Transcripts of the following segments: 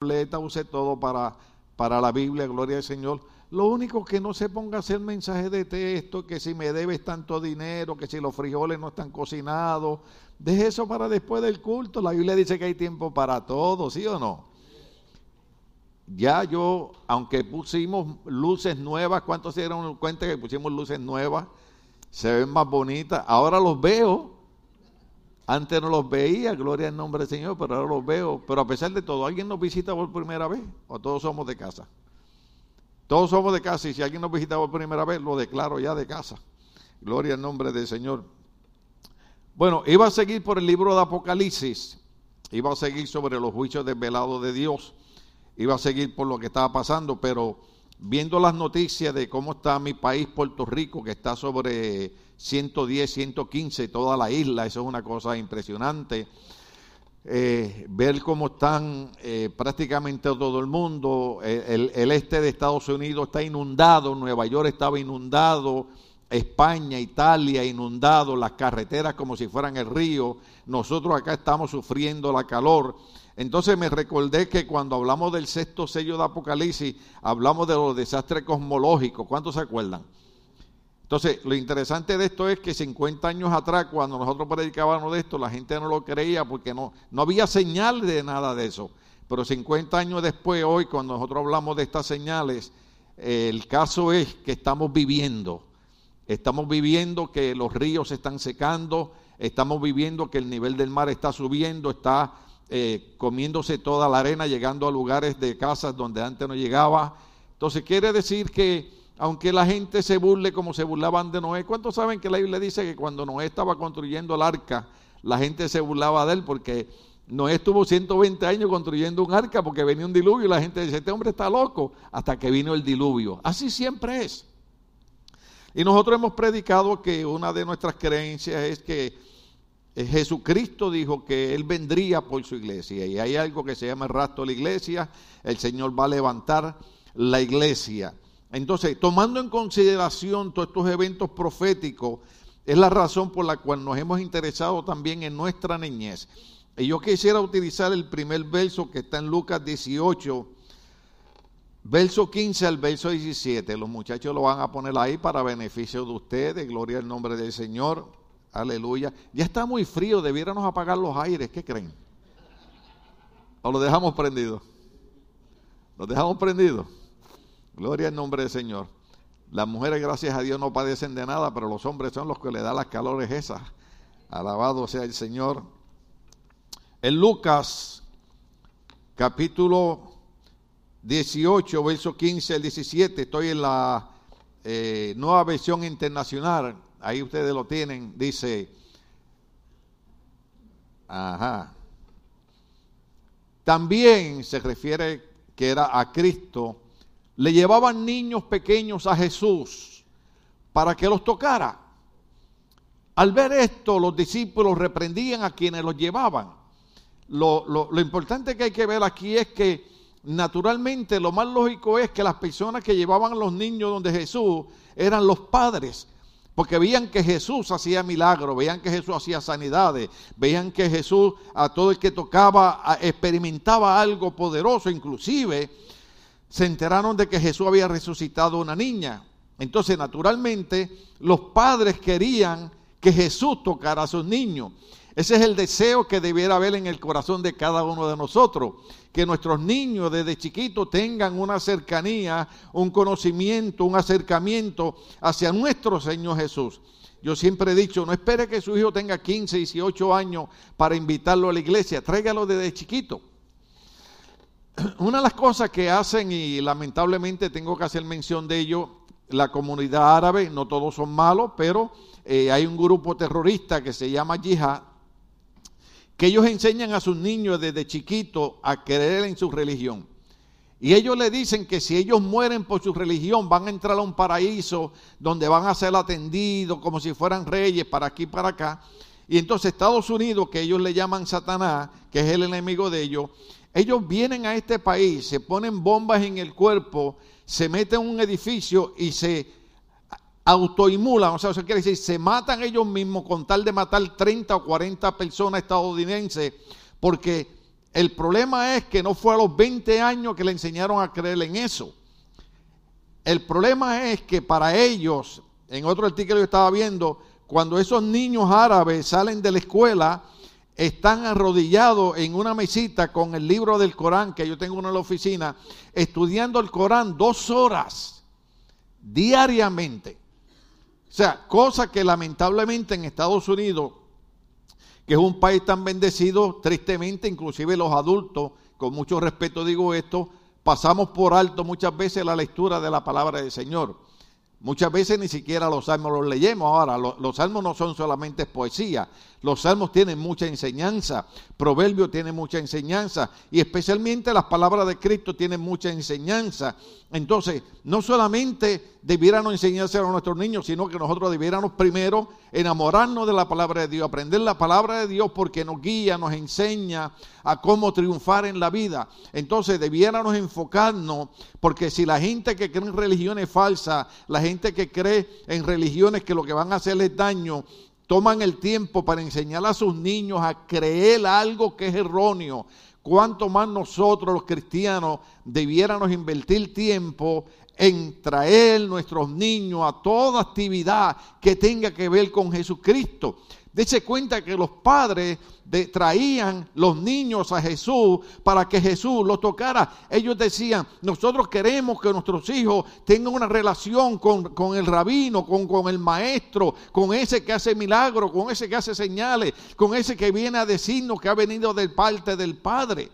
tableta, use todo para, para la Biblia, gloria al Señor. Lo único que no se ponga a hacer mensajes de texto, que si me debes tanto dinero, que si los frijoles no están cocinados, deje eso para después del culto. La Biblia dice que hay tiempo para todo, ¿sí o no? Ya yo, aunque pusimos luces nuevas, ¿cuántos se dieron cuenta que pusimos luces nuevas? Se ven más bonitas. Ahora los veo. Antes no los veía, gloria al nombre del Señor, pero ahora los veo. Pero a pesar de todo, ¿alguien nos visita por primera vez? ¿O todos somos de casa? Todos somos de casa y si alguien nos visita por primera vez, lo declaro ya de casa. Gloria al nombre del Señor. Bueno, iba a seguir por el libro de Apocalipsis, iba a seguir sobre los juicios desvelados de Dios, iba a seguir por lo que estaba pasando, pero viendo las noticias de cómo está mi país, Puerto Rico, que está sobre 110, 115, toda la isla, eso es una cosa impresionante. Eh, ver cómo están eh, prácticamente todo el mundo, el, el, este de Estados Unidos está inundado, Nueva York estaba inundado, España, Italia inundado, las carreteras como si fueran el río, nosotros acá estamos sufriendo la calor. Entonces me recordé que cuando hablamos del sexto sello de Apocalipsis, hablamos de los desastres cosmológicos, ¿cuántos se acuerdan? Entonces, lo interesante de esto es que 50 años atrás, cuando nosotros predicábamos de esto, la gente no lo creía porque no, no había señal de nada de eso. Pero 50 años después, hoy, cuando nosotros hablamos de estas señales, el caso es que estamos viviendo. Estamos viviendo que los ríos se están secando, estamos viviendo que el nivel del mar está subiendo, está eh, comiéndose toda la arena, llegando a lugares de casas donde antes no llegaba. Entonces, quiere decir que aunque la gente se burle como se burlaban de Noé. ¿Cuántos saben que la Biblia dice que cuando Noé estaba construyendo el arca, la gente se burlaba de él porque Noé estuvo 120 años construyendo un arca porque venía un diluvio y la gente dice, este hombre está loco hasta que vino el diluvio. Así siempre es. Y nosotros hemos predicado que una de nuestras creencias es que Jesucristo dijo que Él vendría por su iglesia y hay algo que se llama el rastro de la iglesia, el Señor va a levantar la iglesia. Entonces, tomando en consideración todos estos eventos proféticos, es la razón por la cual nos hemos interesado también en nuestra niñez. Y yo quisiera utilizar el primer verso que está en Lucas 18, verso 15 al verso 17. Los muchachos lo van a poner ahí para beneficio de ustedes. Gloria al nombre del Señor. Aleluya. Ya está muy frío, debiéramos apagar los aires. ¿Qué creen? ¿O lo dejamos prendido? ¿Lo dejamos prendido? Gloria al nombre del Señor. Las mujeres, gracias a Dios, no padecen de nada, pero los hombres son los que le dan las calores esas. Alabado sea el Señor. En Lucas, capítulo 18, verso 15 al 17, estoy en la eh, nueva versión internacional, ahí ustedes lo tienen, dice, ajá, también se refiere que era a Cristo, le llevaban niños pequeños a Jesús para que los tocara. Al ver esto, los discípulos reprendían a quienes los llevaban. Lo, importante que hay que ver aquí es que naturalmente lo más lógico es que las personas que llevaban a los niños donde Jesús eran los padres, porque veían que Jesús hacía milagros, veían que Jesús hacía sanidades, veían que Jesús a todo el que tocaba experimentaba algo poderoso, inclusive se enteraron de que Jesús había resucitado una niña. Entonces, naturalmente, los padres querían que Jesús tocara a sus niños. Ese es el deseo que debiera haber en el corazón de cada uno de nosotros. Que nuestros niños desde chiquitos tengan una cercanía, un conocimiento, un acercamiento hacia nuestro Señor Jesús. Yo siempre he dicho, no espere que su hijo tenga 15, 18 años para invitarlo a la iglesia, tráigalo desde chiquito una de las cosas que hacen, y lamentablemente tengo que hacer mención de ello, la comunidad árabe, no todos son malos, pero eh, hay un grupo terrorista que se llama Yihad, que ellos enseñan a sus niños desde chiquitos a creer en su religión. Y ellos le dicen que si ellos mueren por su religión van a entrar a un paraíso donde van a ser atendidos como si fueran reyes para aquí y para acá. Y entonces Estados Unidos, que ellos le llaman Satanás, que es el enemigo de ellos, ellos vienen a este país, se ponen bombas en el cuerpo, se meten en un edificio y se autoinmulan, o sea, eso quiere decir, se matan ellos mismos con tal de matar 30 o 40 personas estadounidenses, porque El problema es que no fue a los 20 años que le enseñaron a creer en eso. El problema es que para ellos, en otro artículo yo estaba viendo, cuando esos niños árabes salen de la escuela, están arrodillados en una mesita con el libro del Corán, que yo tengo uno en la oficina, estudiando el Corán dos horas diariamente. O sea, cosa que lamentablemente en Estados Unidos, que es un país tan bendecido, tristemente, inclusive los adultos, con mucho respeto digo esto, pasamos por alto muchas veces la lectura de la palabra del Señor. Muchas veces ni siquiera los salmos los leemos. Ahora, los, salmos no son solamente poesía, los salmos tienen mucha enseñanza, Proverbio tiene mucha enseñanza y especialmente las palabras de Cristo tienen mucha enseñanza. Entonces, no solamente debiéramos enseñarse a nuestros niños, sino que nosotros debiéramos primero enamorarnos de la palabra de Dios, aprender la palabra de Dios porque nos guía, nos enseña a cómo triunfar en la vida. Entonces, debiéramos enfocarnos porque si la gente que cree en religiones falsas, la gente que cree en religiones que lo que van a hacerles daño, toman el tiempo para enseñar a sus niños a creer algo que es erróneo, cuanto más nosotros los cristianos debiéramos invertir tiempo en traer nuestros niños a toda actividad que tenga que ver con Jesucristo. Dese cuenta que los padres traían los niños a Jesús para que Jesús los tocara. Ellos decían, nosotros queremos que nuestros hijos tengan una relación con, el rabino, con, con, el maestro, con ese que hace milagros, con ese que hace señales, con ese que viene a decirnos que ha venido de parte del Padre.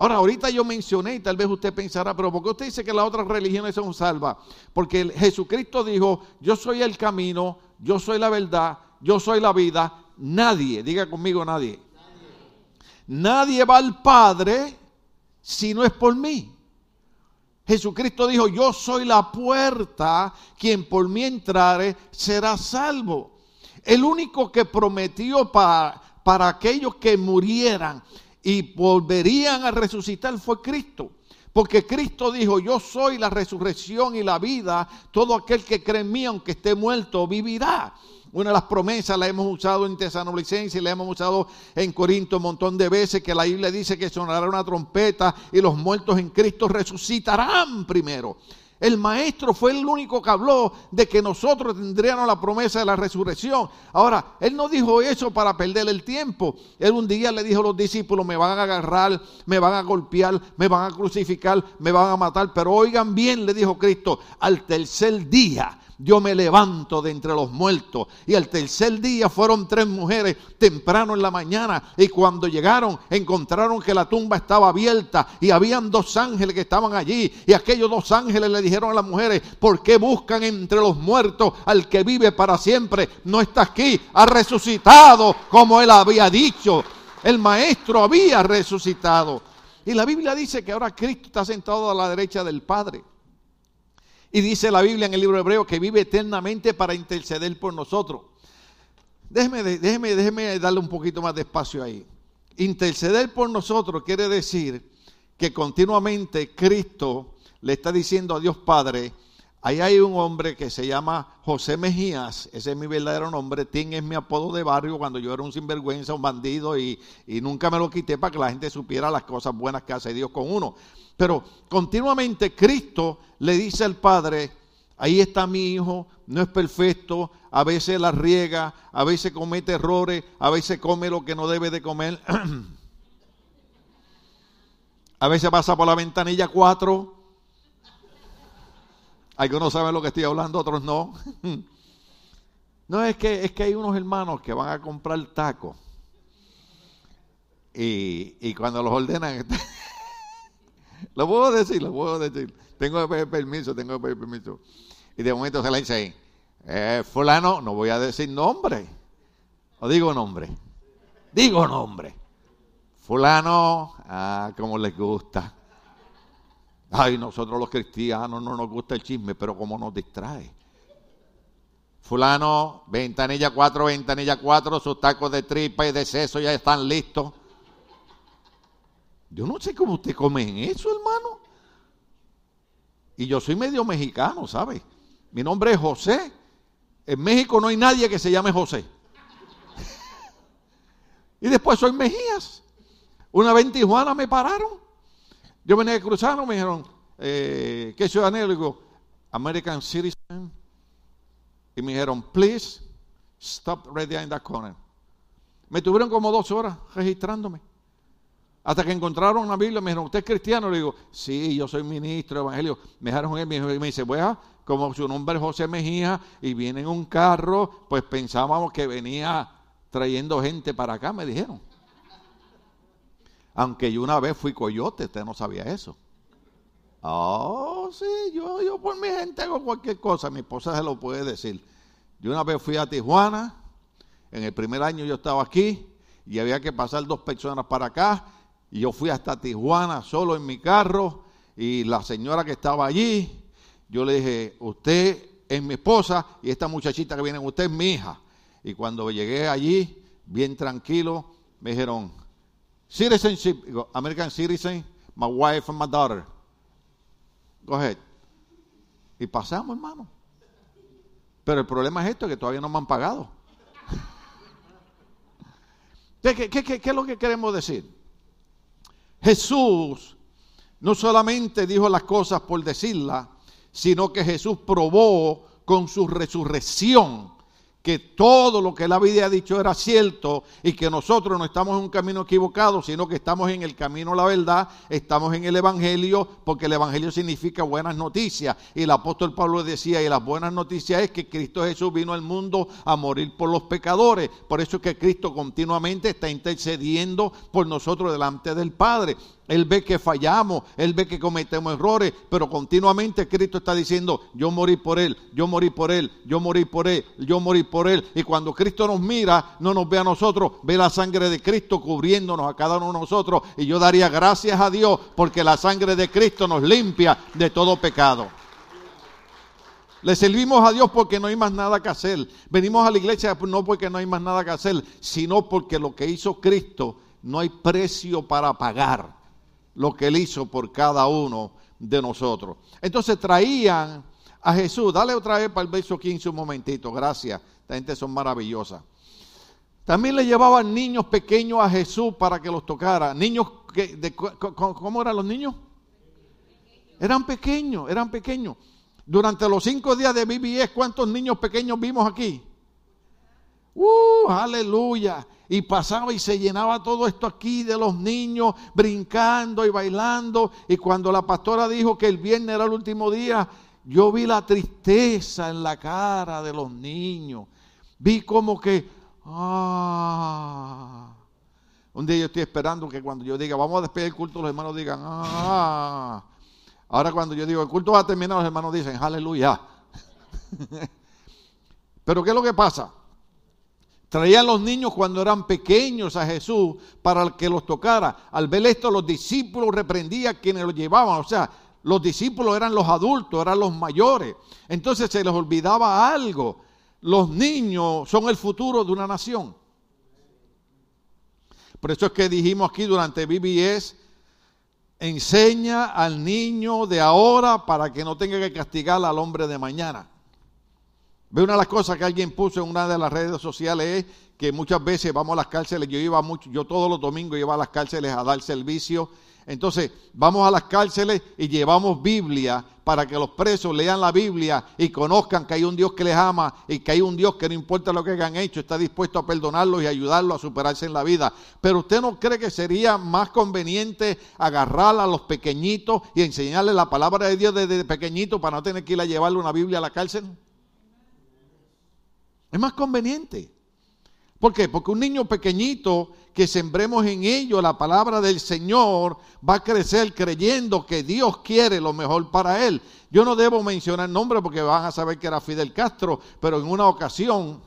Ahora, ahorita yo mencioné, y tal vez usted pensará, pero ¿por qué usted dice que las otras religiones son salvas? Porque Jesucristo dijo, yo soy el camino, yo soy la verdad, yo soy la vida. Nadie, diga conmigo nadie. Nadie, va al Padre si no es por mí. Jesucristo dijo, yo soy la puerta, quien por mí entrare será salvo. El único que prometió para, para aquellos que murieran y volverían a resucitar fue Cristo. Porque Cristo dijo, yo soy la resurrección y la vida, todo aquel que cree en mí, aunque esté muerto, vivirá. Una de las promesas la hemos usado en Tesanolicense y la hemos usado en Corinto un montón de veces, que la Biblia dice que sonará una trompeta y los muertos en Cristo resucitarán primero. El maestro fue el único que habló de que nosotros tendríamos la promesa de la resurrección. Ahora, él no dijo eso para perder el tiempo. Él un día le dijo a los discípulos, me van a agarrar, me van a golpear, me van a crucificar, me van a matar. Pero oigan bien, le dijo Cristo, al tercer día yo me levanto de entre los muertos. Y el tercer día fueron tres mujeres temprano en la mañana y cuando llegaron encontraron que la tumba estaba abierta y habían dos ángeles que estaban allí y aquellos dos ángeles le dijeron a las mujeres, ¿por qué buscan entre los muertos al que vive para siempre? No está aquí, ha resucitado como él había dicho. El maestro había resucitado. Y la Biblia dice que ahora Cristo está sentado a la derecha del Padre. Y dice la Biblia en el libro de Hebreo que vive eternamente para interceder por nosotros. Déjeme, déjeme, déjeme darle un poquito más de espacio ahí. Interceder por nosotros quiere decir que continuamente Cristo le está diciendo a Dios Padre, ahí hay un hombre que se llama José Mejías, ese es mi verdadero nombre, Tim es mi apodo de barrio cuando yo era un sinvergüenza, un bandido y, y nunca me lo quité para que la gente supiera las cosas buenas que hace Dios con uno. Pero continuamente Cristo le dice al Padre, ahí está mi hijo, no es perfecto, a veces la riega, a veces comete errores, a veces come lo que no debe de comer. a veces pasa por la ventanilla 4. Algunos saben lo que estoy hablando, otros no. no es que es que hay unos hermanos que van a comprar tacos. Y, y cuando los ordenan Lo puedo decir, lo puedo decir. Tengo que pedir permiso, tengo que pedir permiso. Y de momento se le dice, eh, fulano, no voy a decir nombre. O digo nombre. Digo nombre. Fulano, ah, como les gusta. Ay, nosotros los cristianos no nos gusta el chisme, pero como nos distrae. Fulano, ventanilla 4, ventanilla 4, sus tacos de tripa y de seso ya están listos. Yo no sé cómo usted come eso, hermano. Y yo soy medio mexicano, ¿sabe? Mi nombre es José. En México no hay nadie que se llame José. y después soy Mejías. Una vez en Tijuana me pararon. Yo venía cruzando, me dijeron, eh, ¿qué ciudadanía? Le digo, American citizen. Y me dijeron, please stop right there in that corner. Me tuvieron como dos horas registrándome. Hasta que encontraron la Biblia, me dijeron, ¿usted es cristiano? Le digo, sí, yo soy ministro de evangelio. Me dejaron él, me dice, bueno, como su nombre es José Mejía y viene en un carro, pues pensábamos que venía trayendo gente para acá, me dijeron. Aunque yo una vez fui coyote, usted no sabía eso. Oh, sí, yo, yo por mi gente hago cualquier cosa, mi esposa se lo puede decir. Yo una vez fui a Tijuana, en el primer año yo estaba aquí y había que pasar dos personas para acá y yo fui hasta Tijuana solo en mi carro y la señora que estaba allí, yo le dije, usted es mi esposa y esta muchachita que viene, usted es mi hija. Y cuando llegué allí, bien tranquilo, me dijeron, citizenship, American citizen, my wife and my daughter. Go ahead. Y pasamos, hermano. Pero el problema es esto, que todavía no me han pagado. ¿Qué, qué es lo que queremos decir? Jesús no solamente dijo las cosas por decirlas, sino que Jesús probó con su resurrección que todo lo que él había dicho era cierto y que nosotros no estamos en un camino equivocado, sino que estamos en el camino a la verdad, estamos en el Evangelio, porque el Evangelio significa buenas noticias. Y el apóstol Pablo decía, y las buenas noticias es que Cristo Jesús vino al mundo a morir por los pecadores. Por eso es que Cristo continuamente está intercediendo por nosotros delante del Padre. Él ve que fallamos, Él ve que cometemos errores, pero continuamente Cristo está diciendo, yo morí por Él, yo morí por Él, yo morí por Él, yo morí por Él. Y cuando Cristo nos mira, no nos ve a nosotros, ve la sangre de Cristo cubriéndonos a cada uno de nosotros. Y yo daría gracias a Dios porque la sangre de Cristo nos limpia de todo pecado. Le servimos a Dios porque no hay más nada que hacer. Venimos a la iglesia no porque no hay más nada que hacer, sino porque lo que hizo Cristo no hay precio para pagar lo que él hizo por cada uno de nosotros. Entonces traían a Jesús, dale otra vez para el verso 15 un momentito, gracias, esta gente son maravillosas. También le llevaban niños pequeños a Jesús para que los tocara. Niños, que, de, ¿cómo eran los niños? Eran pequeños, eran pequeños. Durante los cinco días de BBS, ¿cuántos niños pequeños vimos aquí? ¡Uh! Aleluya y pasaba y se llenaba todo esto aquí de los niños brincando y bailando. Y cuando la pastora dijo que el viernes era el último día, yo vi la tristeza en la cara de los niños. Vi como que, ah. Un día yo estoy esperando que cuando yo diga, vamos a despedir el culto, los hermanos digan, ah. Ahora cuando yo digo, el culto va a terminar, los hermanos dicen, aleluya. Pero ¿qué es lo que pasa? Traían los niños cuando eran pequeños a Jesús para que los tocara. Al ver esto, los discípulos reprendían a quienes los llevaban. O sea, los discípulos eran los adultos, eran los mayores. Entonces se les olvidaba algo. Los niños son el futuro de una nación. Por eso es que dijimos aquí durante BBS, enseña al niño de ahora para que no tenga que castigar al hombre de mañana. Ve una de las cosas que alguien puso en una de las redes sociales es que muchas veces vamos a las cárceles, yo iba mucho, yo todos los domingos iba a las cárceles a dar servicio. Entonces, vamos a las cárceles y llevamos Biblia para que los presos lean la Biblia y conozcan que hay un Dios que les ama y que hay un Dios que no importa lo que hayan hecho, está dispuesto a perdonarlos y ayudarlos a superarse en la vida. Pero usted no cree que sería más conveniente agarrar a los pequeñitos y enseñarles la palabra de Dios desde pequeñito para no tener que ir a llevarle una Biblia a la cárcel? Es más conveniente. ¿Por qué? Porque un niño pequeñito que sembremos en ello la palabra del Señor va a crecer creyendo que Dios quiere lo mejor para él. Yo no debo mencionar nombre porque van a saber que era Fidel Castro, pero en una ocasión,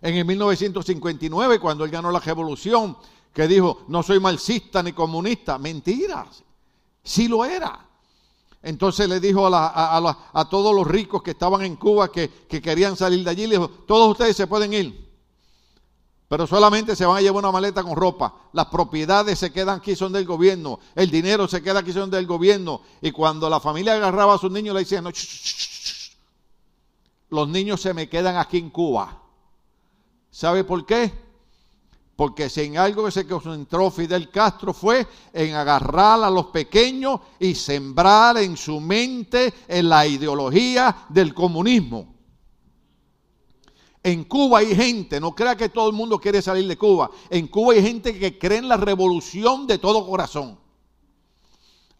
en el 1959, cuando él ganó la revolución, que dijo, no soy marxista ni comunista, mentiras, sí lo era. Entonces le dijo a, todos los ricos que estaban en Cuba que, querían salir de allí, le dijo, todos ustedes se pueden ir, pero solamente se van a llevar una maleta con ropa. Las propiedades se quedan aquí, son del gobierno. El dinero se queda aquí, son del gobierno. Y cuando la familia agarraba a sus niños, le decían, los niños se me quedan aquí en Cuba. ¿Sabe por qué? Porque si en algo que se concentró Fidel Castro fue en agarrar a los pequeños y sembrar en su mente en la ideología del comunismo. En Cuba hay gente, no crea que todo el mundo quiere salir de Cuba. En Cuba hay gente que cree en la revolución de todo corazón.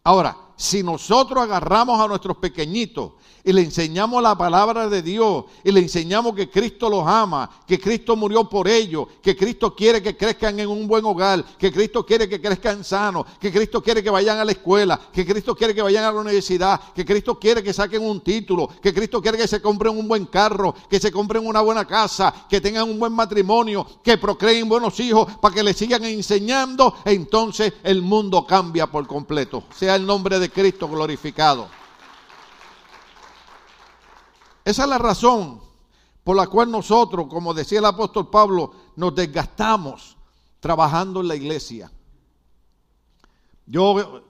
Ahora, si nosotros agarramos a nuestros pequeñitos y le enseñamos la palabra de Dios y le enseñamos que Cristo los ama, que Cristo murió por ellos, que Cristo quiere que crezcan en un buen hogar, que Cristo quiere que crezcan sanos, que Cristo quiere que vayan a la escuela, que Cristo quiere que vayan a la universidad, que Cristo quiere que saquen un título, que Cristo quiere que se compren un buen carro, que se compren una buena casa, que tengan un buen matrimonio, que procreen buenos hijos para que le sigan enseñando, entonces el mundo cambia por completo. Sea el nombre de Cristo glorificado. Esa es la razón por la cual nosotros, como decía el apóstol Pablo, nos desgastamos trabajando en la iglesia. Yo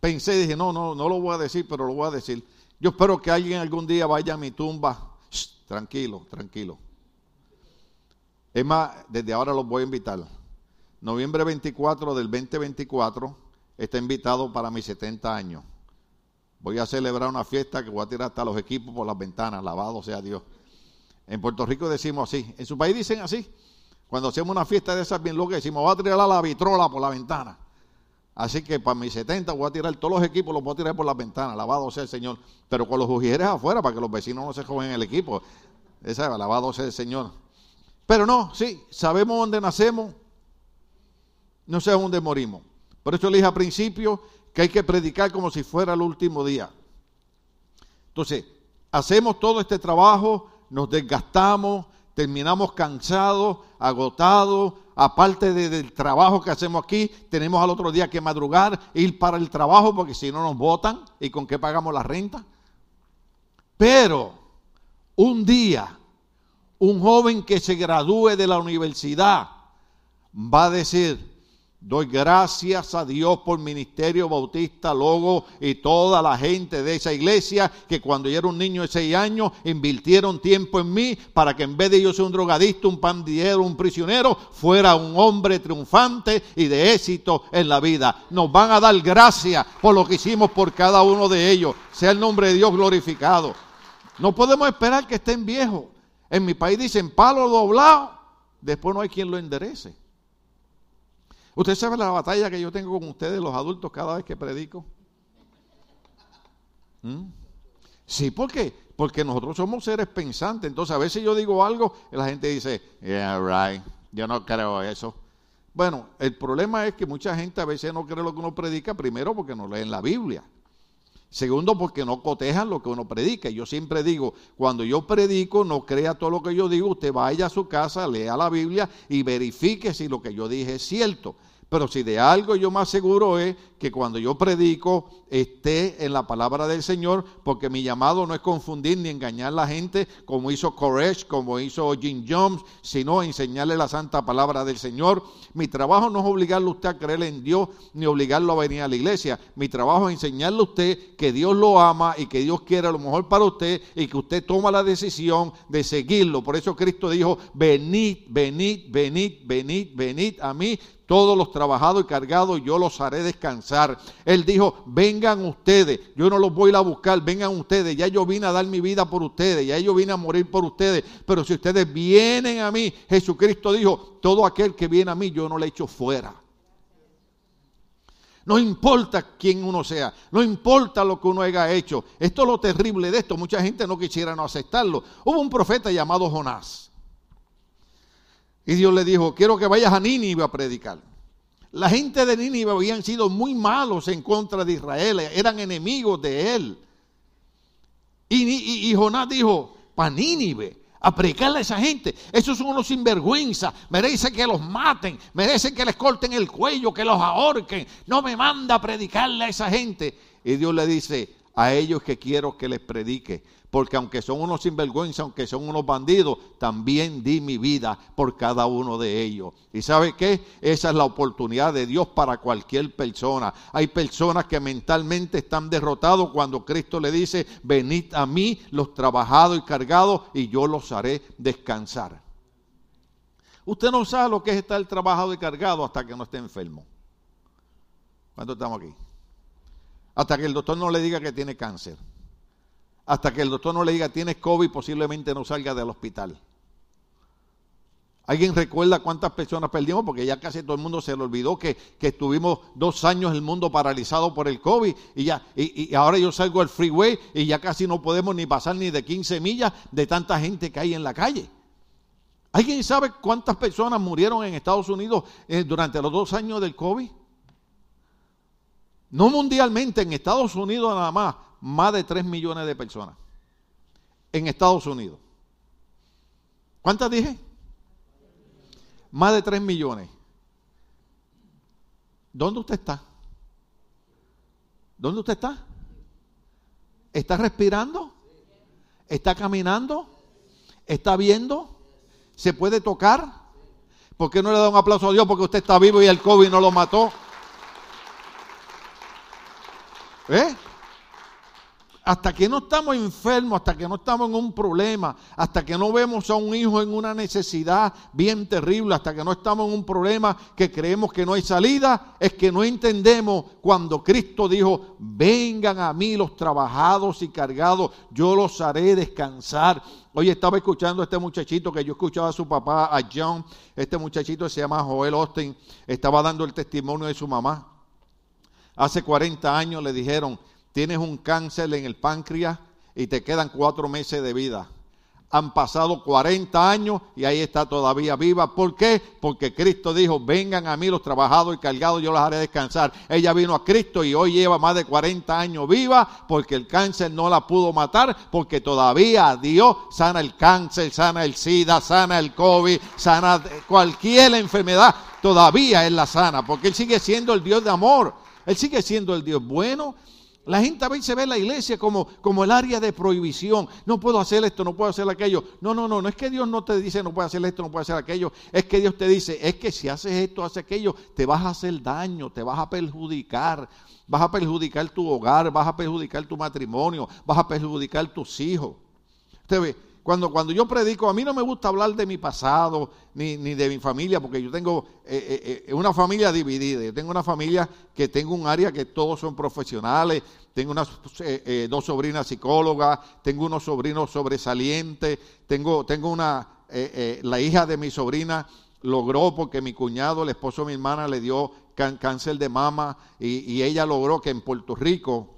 pensé, dije, no, no, no lo voy a decir, pero lo voy a decir. Yo espero que alguien algún día vaya a mi tumba. tranquilo, tranquilo. Es más, desde ahora los voy a invitar. Noviembre 24 del 2024 está invitado para mis 70 años. Voy a celebrar una fiesta que voy a tirar hasta los equipos por las ventanas, alabado sea Dios. En Puerto Rico decimos así, en su país dicen así. Cuando hacemos una fiesta de esas bien locas, decimos, voy a tirar la vitrola por la ventana. Así que para mis 70 voy a tirar todos los equipos, los voy a tirar por las ventanas, alabado sea el Señor. Pero con los ujieres afuera, para que los vecinos no se joven el equipo. Esa, alabado sea el Señor. Pero no, sí, sabemos dónde nacemos, no sé dónde morimos. Por eso le dije al principio que hay que predicar como si fuera el último día. Entonces, hacemos todo este trabajo, nos desgastamos, terminamos cansados, agotados, aparte del trabajo que hacemos aquí, tenemos al otro día que madrugar, ir para el trabajo, porque si no nos votan, ¿y con qué pagamos la renta? Pero un día, un joven que se gradúe de la universidad va a decir, Doy gracias a Dios por Ministerio Bautista Logo y toda la gente de esa iglesia que cuando yo era un niño de seis años invirtieron tiempo en mí para que en vez de yo ser un drogadicto, un pandillero, un prisionero, fuera un hombre triunfante y de éxito en la vida. Nos van a dar gracias por lo que hicimos por cada uno de ellos. Sea el nombre de Dios glorificado. No podemos esperar que estén viejos. En mi país dicen palo doblado, después no hay quien lo enderece. Usted sabe la batalla que yo tengo con ustedes, los adultos, cada vez que predico. ¿Mm? Sí, ¿por qué? Porque nosotros somos seres pensantes. Entonces, a veces yo digo algo y la gente dice, yeah, right, yo no creo eso. Bueno, el problema es que mucha gente a veces no cree lo que uno predica, primero porque no leen la Biblia. Segundo, porque no cotejan lo que uno predica. Yo siempre digo, cuando yo predico, no crea todo lo que yo digo, usted vaya a su casa, lea la Biblia y verifique si lo que yo dije es cierto. Pero si de algo yo más seguro es que cuando yo predico esté en la palabra del Señor, porque mi llamado no es confundir ni engañar a la gente como hizo Koresh, como hizo Jim Jones, sino enseñarle la santa palabra del Señor. Mi trabajo no es obligarle a usted a creer en Dios ni obligarlo a venir a la iglesia. Mi trabajo es enseñarle a usted que Dios lo ama y que Dios quiere lo mejor para usted y que usted toma la decisión de seguirlo. Por eso Cristo dijo, venid, venid, venid, venid, venid a mí todos los trabajados y cargados, yo los haré descansar. Él dijo, vengan ustedes, yo no los voy a buscar, vengan ustedes, ya yo vine a dar mi vida por ustedes, ya yo vine a morir por ustedes, pero si ustedes vienen a mí, Jesucristo dijo, todo aquel que viene a mí, yo no le echo fuera. No importa quién uno sea, no importa lo que uno haya hecho. Esto es lo terrible de esto, mucha gente no quisiera no aceptarlo. Hubo un profeta llamado Jonás. Y Dios le dijo, quiero que vayas a Nínive a predicar. La gente de Nínive habían sido muy malos en contra de Israel, eran enemigos de él. Y, Jonás dijo, para Nínive, a predicarle a esa gente. Esos son unos sinvergüenza. Merecen que los maten. Merecen que les corten el cuello, que los ahorquen. No me manda a predicarle a esa gente. Y Dios le dice, a ellos que quiero que les predique porque aunque son unos sinvergüenza, aunque son unos bandidos, también di mi vida por cada uno de ellos. ¿Y sabe qué? Esa es la oportunidad de Dios para cualquier persona. Hay personas que mentalmente están derrotados cuando Cristo le dice, venid a mí los trabajados y cargados y yo los haré descansar. Usted no sabe lo que es estar trabajado y cargado hasta que no esté enfermo. ¿Cuánto estamos aquí? Hasta que el doctor no le diga que tiene cáncer. Hasta que el doctor no le diga tienes COVID, posiblemente no salga del hospital. ¿Alguien recuerda cuántas personas perdimos? Porque ya casi todo el mundo se le olvidó que, estuvimos dos años el mundo paralizado por el COVID y, ya, y, ahora yo salgo al freeway y ya casi no podemos ni pasar ni de 15 millas de tanta gente que hay en la calle. ¿Alguien sabe cuántas personas murieron en Estados Unidos eh, durante los dos años del COVID? No mundialmente, en Estados Unidos nada más, más de 3 millones de personas. En Estados Unidos. ¿Cuántas dije? Más de 3 millones. ¿Dónde usted está? ¿Dónde usted está? ¿Está respirando? ¿Está caminando? ¿Está viendo? ¿Se puede tocar? ¿Por qué no le da un aplauso a Dios porque usted está vivo y el COVID no lo mató? ¿Eh? hasta que no estamos enfermos, hasta que no estamos en un problema, hasta que no vemos a un hijo en una necesidad bien terrible, hasta que no estamos en un problema que creemos que no hay salida, es que no entendemos cuando Cristo dijo, vengan a mí los trabajados y cargados, yo los haré descansar. Hoy estaba escuchando a este muchachito que yo escuchaba a su papá, a John, este muchachito se llama Joel Austin, estaba dando el testimonio de su mamá. Hace 40 años le dijeron, tienes un cáncer en el páncreas y te quedan cuatro meses de vida. Han pasado 40 años y ahí está todavía viva. ¿Por qué? Porque Cristo dijo, vengan a mí los trabajados y cargados, yo los haré descansar. Ella vino a Cristo y hoy lleva más de 40 años viva porque el cáncer no la pudo matar, porque todavía Dios sana el cáncer, sana el SIDA, sana el COVID, sana cualquier enfermedad, todavía Él la sana, porque Él sigue siendo el Dios de amor. Él sigue siendo el Dios bueno la gente a veces ve la iglesia como, como el área de prohibición. No puedo hacer esto, no puedo hacer aquello. No, no, no, no es que Dios no te dice no puedo hacer esto, no puedo hacer aquello. Es que Dios te dice, es que si haces esto, haces aquello, te vas a hacer daño, te vas a perjudicar. Vas a perjudicar tu hogar, vas a perjudicar tu matrimonio, vas a perjudicar tus hijos. Usted ve, cuando, cuando yo predico, a mí no me gusta hablar de mi pasado ni, de mi familia, porque yo tengo eh, eh, eh, una familia dividida. Yo tengo una familia que tengo un área que todos son profesionales, tengo unas dos sobrinas psicólogas, tengo unos sobrinos sobresalientes, tengo, tengo una, la hija de mi sobrina logró porque mi cuñado, el esposo de mi hermana, le dio cáncer de mama y, y ella logró que en Puerto Rico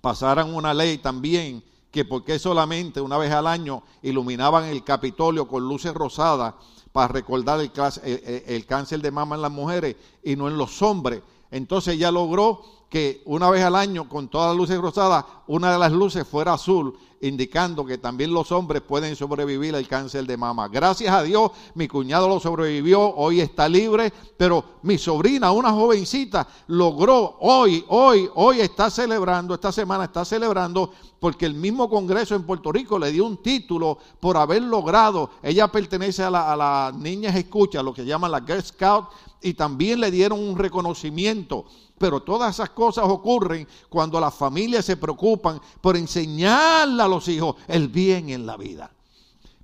pasaran una ley también que porque solamente una vez al año iluminaban el Capitolio con luces rosadas para recordar el, cáncer de mama en las mujeres y no en los hombres. Entonces ya logró que una vez al año, con todas las luces rosadas, una de las luces fuera azul, indicando que también los hombres pueden sobrevivir al cáncer de mama. Gracias a Dios, mi cuñado lo sobrevivió, hoy está libre, pero mi sobrina, una jovencita, logró hoy, hoy, hoy está celebrando, esta semana está celebrando, porque el mismo Congreso en Puerto Rico le dio un título por haber logrado, ella pertenece a, las la niñas escucha, lo que llaman la Girl Scout, y también le dieron un reconocimiento pero todas esas cosas ocurren cuando las familias se preocupan por enseñarle a los hijos el bien en la vida.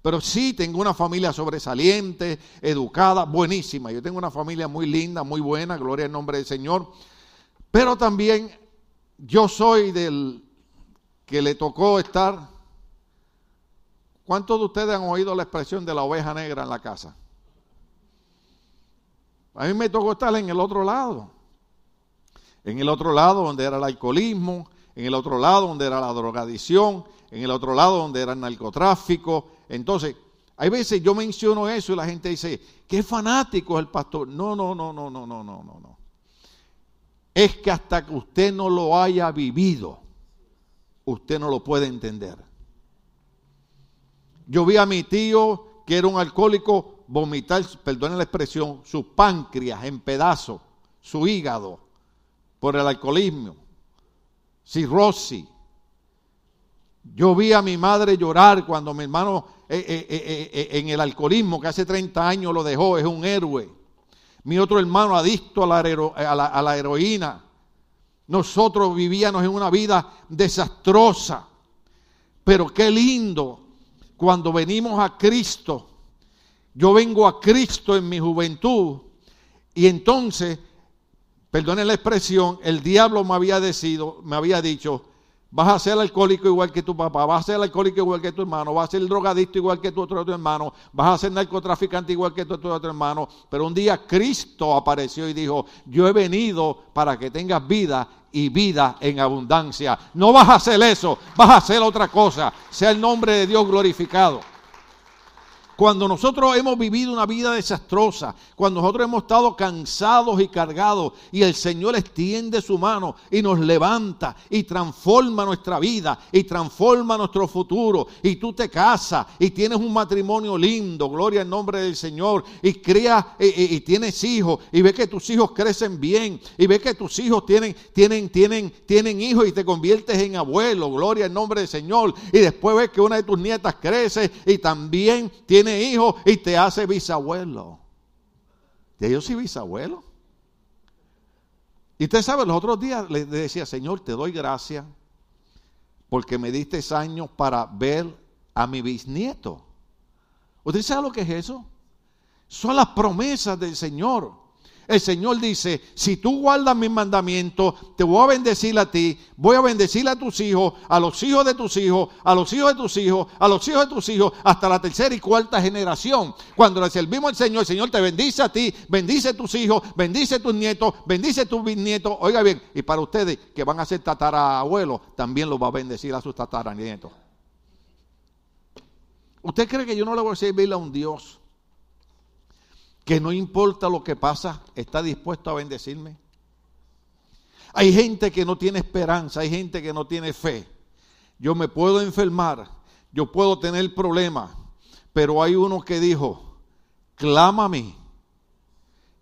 Pero sí tengo una familia sobresaliente, educada, buenísima. Yo tengo una familia muy linda, muy buena, gloria al nombre del Señor. Pero también yo soy del que le tocó estar. ¿Cuántos de ustedes han oído la expresión de la oveja negra en la casa? A mí me tocó estar en el otro lado en el otro lado donde era el alcoholismo, en el otro lado donde era la drogadicción, en el otro lado donde era el narcotráfico. Entonces, hay veces yo menciono eso y la gente dice, qué fanático es el pastor. No, no, no, no, no, no, no, no, no. Es que hasta que usted no lo haya vivido, usted no lo puede entender. Yo vi a mi tío, que era un alcohólico, vomitar, perdone la expresión, su páncreas en pedazos, su hígado por el alcoholismo, cirrosis. Yo vi a mi madre llorar cuando mi hermano eh, eh, eh, en el alcoholismo, que hace 30 años lo dejó, es un héroe. Mi otro hermano adicto a la, a la heroína. Nosotros vivíamos en una vida desastrosa. Pero qué lindo cuando venimos a Cristo yo vengo a Cristo en mi juventud y entonces, perdonen la expresión, el diablo me había, decido, me había dicho, vas a ser alcohólico igual que tu papá, vas a ser alcohólico igual que tu hermano, vas a ser drogadicto igual que tu otro, hermano, vas a ser narcotraficante igual que tu otro hermano. Pero un día Cristo apareció y dijo, yo he venido para que tengas vida y vida en abundancia. No vas a hacer eso, vas a hacer otra cosa. Sea el nombre de Dios glorificado. Cuando nosotros hemos vivido una vida desastrosa, cuando nosotros hemos estado cansados y cargados y el Señor extiende su mano y nos levanta y transforma nuestra vida y transforma nuestro futuro y tú te casas y tienes un matrimonio lindo, gloria al nombre del Señor y creas y, tienes hijos y ves que tus hijos crecen bien y ves que tus hijos tienen tienen tienen tienen hijos y te conviertes en abuelo, gloria al nombre del Señor y después ves que una de tus nietas crece y también tiene hijo y te hace bisabuelo. Y yo soy bisabuelo. Y usted sabe, los otros días le decía, Señor, te doy gracias porque me diste años para ver a mi bisnieto. ¿Usted sabe lo que es eso? Son las promesas del Señor. El Señor dice, si tú guardas mis mandamientos, te voy a bendecir a ti, voy a bendecir a tus hijos, a los hijos de tus hijos, a los hijos de tus hijos, a los hijos de tus hijos, hasta la tercera y cuarta generación. Cuando le servimos al Señor, el Señor te bendice a ti, bendice a tus hijos, bendice a tus nietos, bendice a tus bisnietos. Oiga bien, y para ustedes que van a ser tatarabuelos, también los va a bendecir a sus tataranietos. ¿Usted cree que yo no le voy a servir a un Dios? Que no importa lo que pasa, está dispuesto a bendecirme. Hay gente que no tiene esperanza, hay gente que no tiene fe. Yo me puedo enfermar, yo puedo tener problemas, pero hay uno que dijo, clama a mí,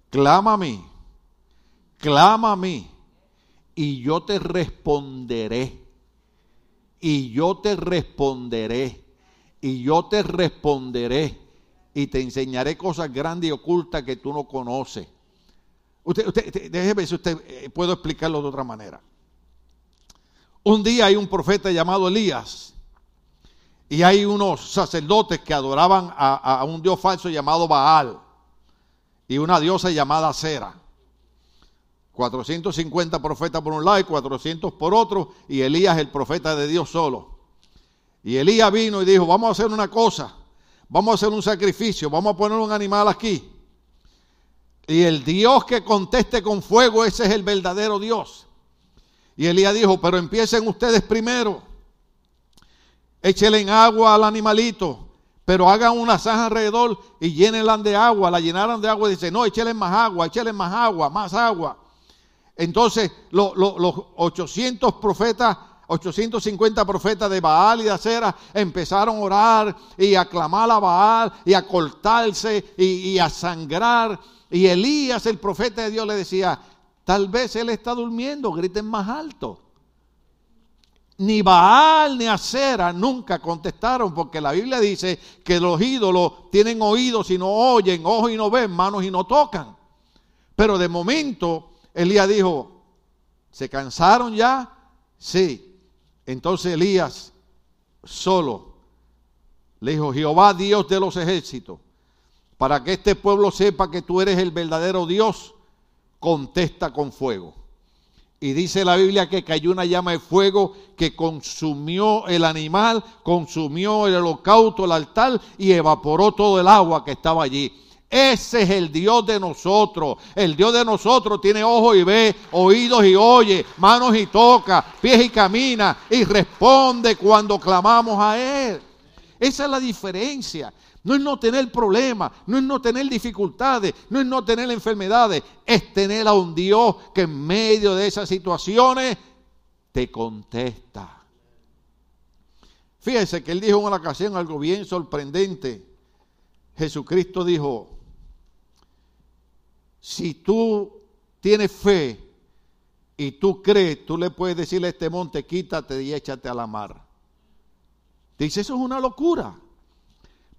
clama a mí, clama a mí, y yo te responderé, y yo te responderé, y yo te responderé y te enseñaré cosas grandes y ocultas que tú no conoces. Usted, usted, déjeme si usted eh, puedo explicarlo de otra manera. Un día hay un profeta llamado Elías y hay unos sacerdotes que adoraban a, a un dios falso llamado Baal y una diosa llamada Sera. 450 profetas por un lado y 400 por otro, y Elías el profeta de Dios solo. Y Elías vino y dijo, vamos a hacer una cosa, vamos a hacer un sacrificio, vamos a poner un animal aquí. Y el Dios que conteste con fuego, ese es el verdadero Dios. Y Elías dijo, pero empiecen ustedes primero. Échenle en agua al animalito, pero hagan una zanja alrededor y llénenla de agua. La llenaron de agua y dice, no, échenle más agua, échenle más agua, más agua. Entonces los 800 profetas 850 profetas de Baal y de Acera empezaron a orar y a clamar a Baal y a cortarse y, a sangrar. Y Elías, el profeta de Dios, le decía, tal vez él está durmiendo, griten más alto. Ni Baal ni Acera nunca contestaron, porque la Biblia dice que los ídolos tienen oídos y no oyen, ojos y no ven, manos y no tocan. Pero de momento Elías dijo, ¿se cansaron ya? Sí. Entonces Elías solo le dijo, Jehová Dios de los ejércitos, para que este pueblo sepa que tú eres el verdadero Dios, contesta con fuego. Y dice la Biblia que cayó una llama de fuego que consumió el animal, consumió el holocausto, el altar y evaporó todo el agua que estaba allí. Ese es el Dios de nosotros. El Dios de nosotros tiene ojos y ve, oídos y oye, manos y toca, pies y camina y responde cuando clamamos a Él. Esa es la diferencia. No es no tener problemas, no es no tener dificultades, no es no tener enfermedades, es tener a un Dios que en medio de esas situaciones te contesta. Fíjense que él dijo en una ocasión algo bien sorprendente. Jesucristo dijo, si tú tienes fe y tú crees, tú le puedes decirle a este monte, quítate y échate a la mar. Dice, eso es una locura.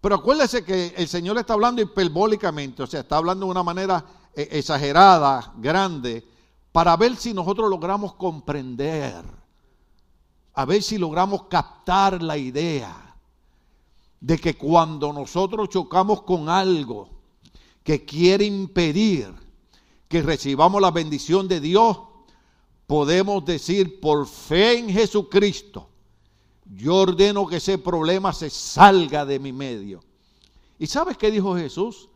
Pero acuérdese que el Señor está hablando hiperbólicamente, o sea, está hablando de una manera eh, exagerada, grande, para ver si nosotros logramos comprender, a ver si logramos captar la idea. de que cuando nosotros chocamos con algo que quiere impedir que recibamos la bendición de Dios, podemos decir por fe en Jesucristo, yo ordeno que ese problema se salga de mi medio. ¿Y sabes qué dijo Jesús?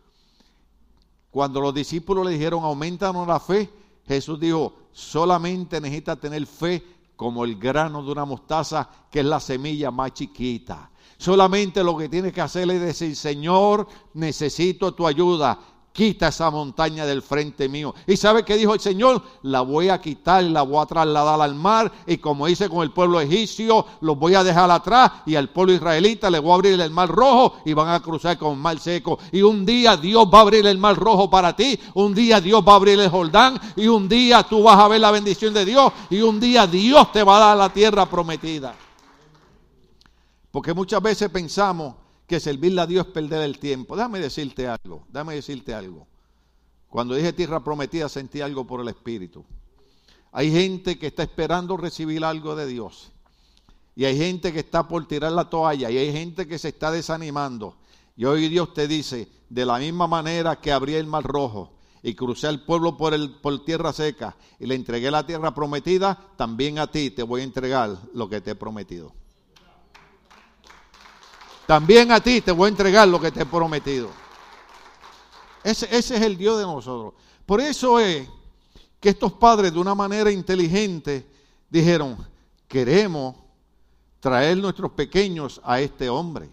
Cuando los discípulos le dijeron, aumentanos la fe, Jesús dijo, solamente necesita tener fe como el grano de una mostaza, que es la semilla más chiquita. Solamente lo que tienes que hacer es decir, Señor, necesito tu ayuda quita esa montaña del frente mío. ¿Y sabe qué dijo el Señor? La voy a quitar, la voy a trasladar al mar y como hice con el pueblo egipcio, los voy a dejar atrás y al pueblo israelita le voy a abrir el mar rojo y van a cruzar con el mar seco. Y un día Dios va a abrir el mar rojo para ti, un día Dios va a abrir el Jordán y un día tú vas a ver la bendición de Dios y un día Dios te va a dar la tierra prometida. Porque muchas veces pensamos que servirle a Dios es perder el tiempo. Déjame decirte algo, déjame decirte algo. Cuando dije tierra prometida sentí algo por el Espíritu. Hay gente que está esperando recibir algo de Dios. Y hay gente que está por tirar la toalla. Y hay gente que se está desanimando. Y hoy Dios te dice, de la misma manera que abrí el mar rojo y crucé al pueblo por, el, por tierra seca y le entregué la tierra prometida, también a ti te voy a entregar lo que te he prometido. También a ti te voy a entregar lo que te he prometido. Ese, es el Dios de nosotros. Por eso es que estos padres de una manera inteligente dijeron, queremos traer nuestros pequeños a este hombre.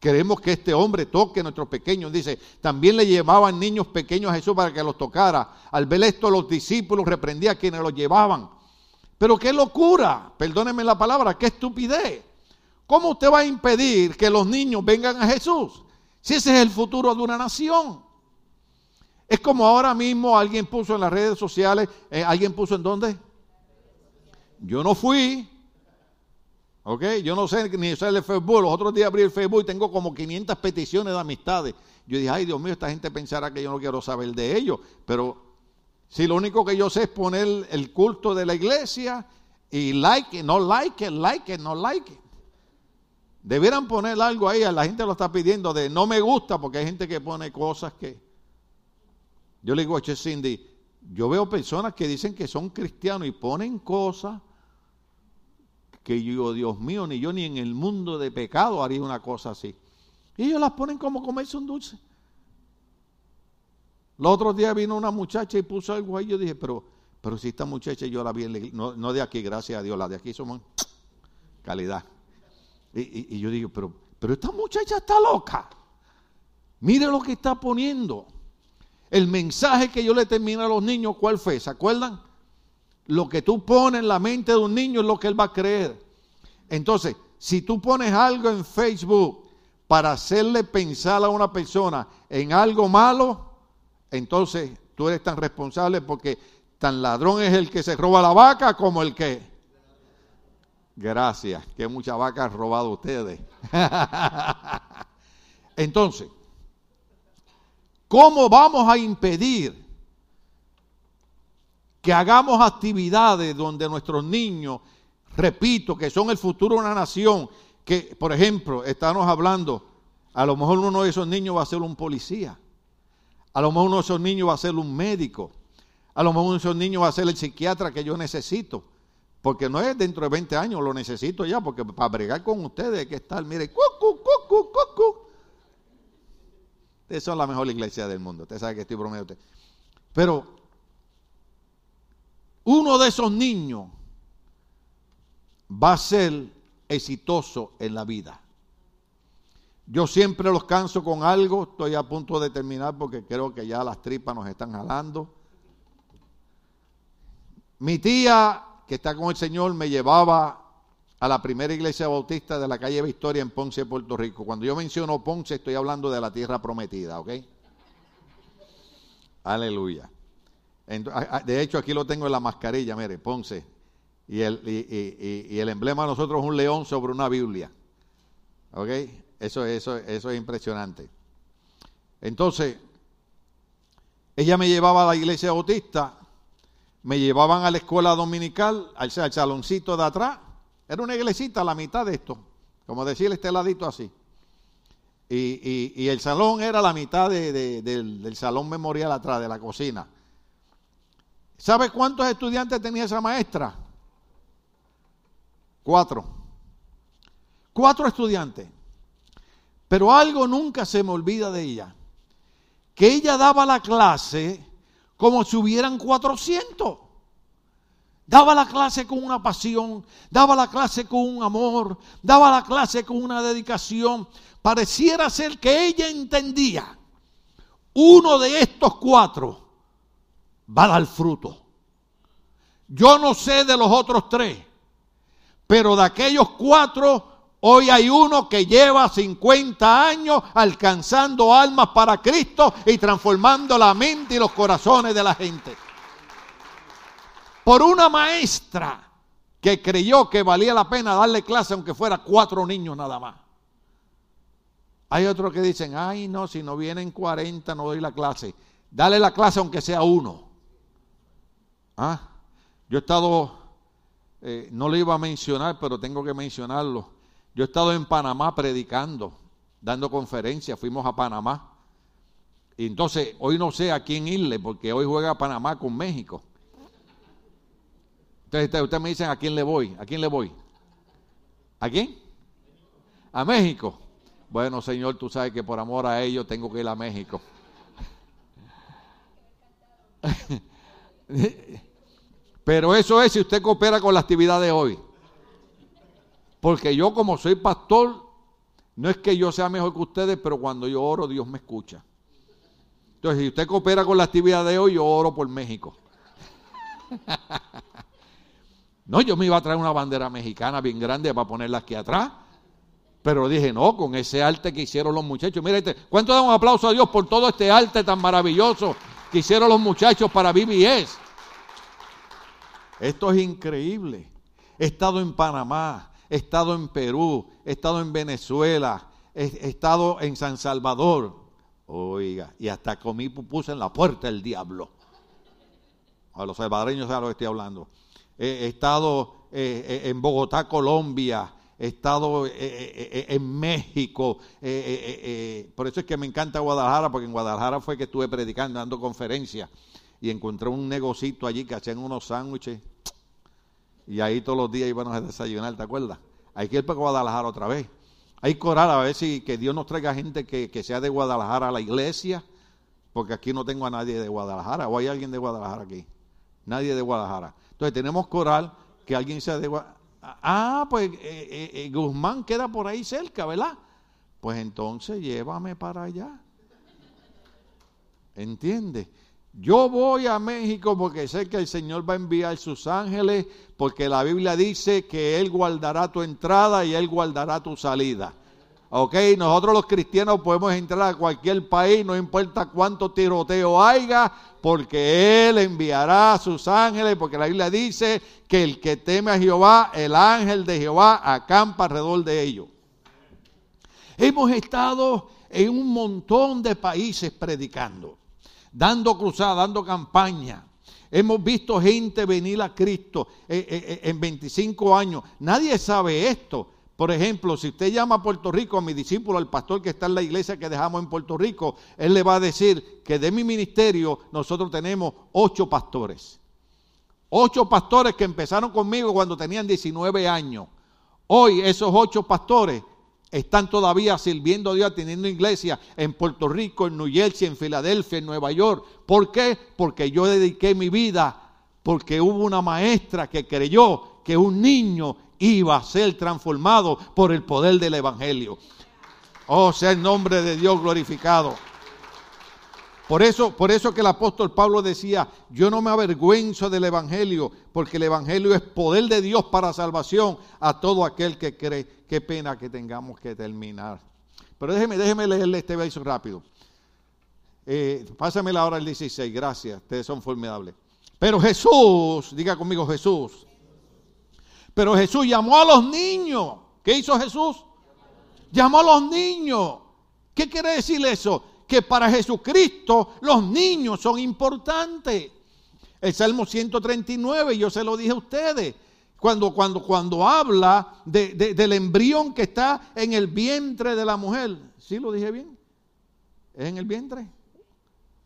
Queremos que este hombre toque a nuestros pequeños. Dice, también le llevaban niños pequeños a Jesús para que los tocara. Al ver esto, los discípulos reprendían a quienes los llevaban. Pero qué locura, perdónenme la palabra, qué estupidez. ¿Cómo usted va a impedir que los niños vengan a Jesús? Si ese es el futuro de una nación. Es como ahora mismo alguien puso en las redes sociales, eh, alguien puso en dónde? Yo no fui, ¿ok? Yo no sé ni usar el Facebook. Los otros días abrí el Facebook y tengo como 500 peticiones de amistades. Yo dije, ay Dios mío, esta gente pensará que yo no quiero saber de ellos. Pero si lo único que yo sé es poner el culto de la iglesia y like, no like, like, no like. Debieran poner algo ahí, la gente lo está pidiendo de no me gusta, porque hay gente que pone cosas que... Yo le digo a Che Cindy, yo veo personas que dicen que son cristianos y ponen cosas que yo, Dios mío, ni yo ni en el mundo de pecado haría una cosa así. Y ellos las ponen como comerse un dulce. Los otros días vino una muchacha y puso algo ahí. Yo dije, pero, pero si esta muchacha yo la vi en no, no de aquí, gracias a Dios, la de aquí somos calidad. Y, yo digo, pero, pero esta muchacha está loca. Mire lo que está poniendo. El mensaje que yo le termino a los niños, ¿cuál fue? ¿Se acuerdan? Lo que tú pones en la mente de un niño es lo que él va a creer. Entonces, si tú pones algo en Facebook para hacerle pensar a una persona en algo malo, entonces tú eres tan responsable porque tan ladrón es el que se roba la vaca como el que Gracias, que mucha vaca han robado ustedes. Entonces, ¿cómo vamos a impedir que hagamos actividades donde nuestros niños, repito, que son el futuro de una nación, que, por ejemplo, estamos hablando, a lo mejor uno de esos niños va a ser un policía, a lo mejor uno de esos niños va a ser un médico, a lo mejor uno de esos niños va a ser el psiquiatra que yo necesito. Porque no es dentro de 20 años, lo necesito ya, porque para bregar con ustedes hay que estar, mire, cucu, cucu, cucu. Ustedes son la mejor iglesia del mundo, usted sabe que estoy bromeando. Pero uno de esos niños va a ser exitoso en la vida. Yo siempre los canso con algo, estoy a punto de terminar porque creo que ya las tripas nos están jalando. Mi tía que está con el Señor me llevaba a la primera iglesia bautista de la calle Victoria en Ponce, Puerto Rico. Cuando yo menciono Ponce, estoy hablando de la tierra prometida, ¿ok? Aleluya. De hecho, aquí lo tengo en la mascarilla, mire, Ponce. Y el, emblema de nosotros es un león sobre una Biblia. ¿Ok? Eso es impresionante. Entonces, ella me llevaba a la iglesia bautista me llevaban a la escuela dominical, al, saloncito de atrás. Era una iglesita a la mitad de esto, como decir este ladito así. Y, el salón era la mitad del, del salón memorial atrás, de la cocina. ¿Sabe cuántos estudiantes tenía esa maestra? Cuatro. Cuatro estudiantes. Pero algo nunca se me olvida de ella. Que ella daba la clase como si hubieran 400. Daba la clase con una pasión, daba la clase con un amor, daba la clase con una dedicación. Pareciera ser que ella entendía, uno de estos cuatro va a dar fruto. Yo no sé de los otros tres, pero de aquellos cuatro Hoy hay uno que lleva 50 años alcanzando almas para Cristo y transformando la mente y los corazones de la gente. Por una maestra que creyó que valía la pena darle clase aunque fuera cuatro niños nada más. Hay otros que dicen, ay no, si no vienen 40 no doy la clase. Dale la clase aunque sea uno. ¿Ah? Yo he estado, eh, no lo iba a mencionar, pero tengo que mencionarlo yo he estado en Panamá predicando, dando conferencias, fuimos a Panamá. Y entonces, hoy no sé a quién irle, porque hoy juega Panamá con México. Entonces, ustedes me dicen a quién le voy. ¿A quién le voy? ¿A quién? A México. Bueno, Señor, tú sabes que por amor a ellos tengo que ir a México. Pero eso es si usted coopera con la actividad de hoy. Porque yo como soy pastor, no es que yo sea mejor que ustedes, pero cuando yo oro, Dios me escucha. Entonces, si usted coopera con la actividad de hoy, yo oro por México. no, yo me iba a traer una bandera mexicana bien grande para ponerla aquí atrás. Pero dije, no, con ese arte que hicieron los muchachos. Mira, este, ¿cuánto da un aplauso a Dios por todo este arte tan maravilloso que hicieron los muchachos para BBS? Esto es increíble. He estado en Panamá, he estado en Perú, he estado en Venezuela, he, estado en San Salvador. Oiga, y hasta comí puse en la puerta el diablo. A los salvadoreños saben lo que estoy hablando. He, estado eh, eh, en Bogotá, Colombia. He estado eh, en México. por eso es que me encanta Guadalajara, porque en Guadalajara fue que estuve predicando, dando conferencias. Y encontré un negocito allí que hacían unos sándwiches y ahí todos los días íbamos a desayunar, ¿te acuerdas? Hay que ir para Guadalajara otra vez. Hay que orar a ver si que Dios nos traiga gente que, que sea de Guadalajara a la iglesia, porque aquí no tengo a nadie de Guadalajara, o hay alguien de Guadalajara aquí. Nadie de Guadalajara. Entonces tenemos que que alguien sea de Guadalajara. Ah, pues eh, eh, eh, Guzmán queda por ahí cerca, ¿verdad? Pues entonces llévame para allá. ¿Entiendes? Yo voy a México porque sé que el Señor va a enviar sus ángeles, porque la Biblia dice que Él guardará tu entrada y Él guardará tu salida. Ok, nosotros los cristianos podemos entrar a cualquier país, no importa cuánto tiroteo haya, porque Él enviará sus ángeles, porque la Biblia dice que el que teme a Jehová, el ángel de Jehová acampa alrededor de ellos. Hemos estado en un montón de países predicando dando cruzada, dando campaña. Hemos visto gente venir a Cristo eh, eh, eh, en 25 años. Nadie sabe esto. Por ejemplo, si usted llama a Puerto Rico a mi discípulo, al pastor que está en la iglesia que dejamos en Puerto Rico, él le va a decir que de mi ministerio nosotros tenemos ocho pastores. Ocho pastores que empezaron conmigo cuando tenían 19 años. Hoy esos ocho pastores están todavía sirviendo a Dios, teniendo iglesia en Puerto Rico, en New Jersey, en Filadelfia, en Nueva York. ¿Por qué? Porque yo dediqué mi vida, porque hubo una maestra que creyó que un niño iba a ser transformado por el poder del Evangelio. Oh, sea el nombre de Dios glorificado. Por eso, por eso que el apóstol Pablo decía, yo no me avergüenzo del Evangelio, porque el Evangelio es poder de Dios para salvación a todo aquel que cree. Qué pena que tengamos que terminar. Pero déjeme, déjeme leerle este verso rápido. Eh, pásamela ahora el 16, gracias, ustedes son formidables. Pero Jesús, diga conmigo Jesús. Pero Jesús llamó a los niños. ¿Qué hizo Jesús? Llamó a los niños. ¿Qué quiere decir eso? Que para Jesucristo los niños son importantes. El Salmo 139, yo se lo dije a ustedes, cuando, cuando, cuando habla del embrión que está en el vientre de la mujer. ¿Sí lo dije bien? ¿Es en el vientre?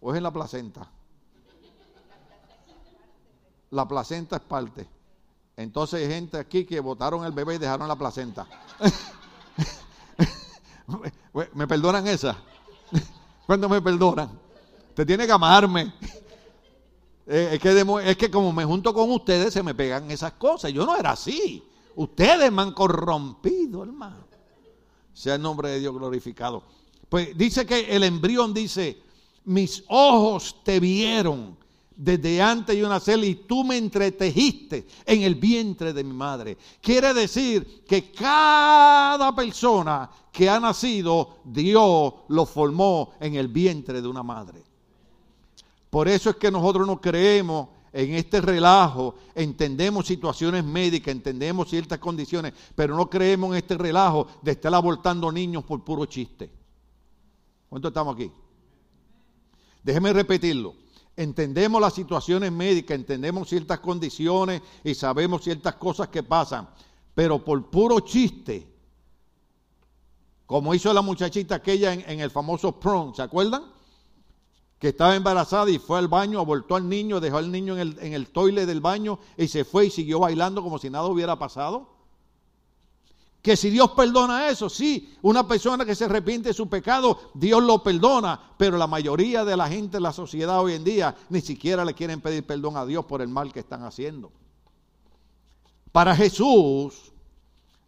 ¿O es en la placenta? La placenta es parte. Entonces hay gente aquí que votaron el bebé y dejaron la placenta. ¿Me perdonan esa? ¿Cuándo me perdonan? Te tiene que amarme. Eh, es, que es que como me junto con ustedes se me pegan esas cosas. Yo no era así. Ustedes me han corrompido, hermano. Sea el nombre de Dios glorificado. Pues dice que el embrión dice, mis ojos te vieron desde antes de nacer y tú me entretejiste en el vientre de mi madre. Quiere decir que cada persona que ha nacido, Dios lo formó en el vientre de una madre. Por eso es que nosotros no creemos en este relajo, entendemos situaciones médicas, entendemos ciertas condiciones, pero no creemos en este relajo de estar abortando niños por puro chiste. ¿Cuántos estamos aquí? Déjeme repetirlo. Entendemos las situaciones médicas, entendemos ciertas condiciones y sabemos ciertas cosas que pasan, pero por puro chiste, como hizo la muchachita aquella en, el famoso prom, ¿se acuerdan? que estaba embarazada y fue al baño, abortó al niño, dejó al niño en el, en el toile del baño y se fue y siguió bailando como si nada hubiera pasado. Que si Dios perdona eso, sí, una persona que se arrepiente de su pecado, Dios lo perdona, pero la mayoría de la gente en la sociedad hoy en día ni siquiera le quieren pedir perdón a Dios por el mal que están haciendo. Para Jesús,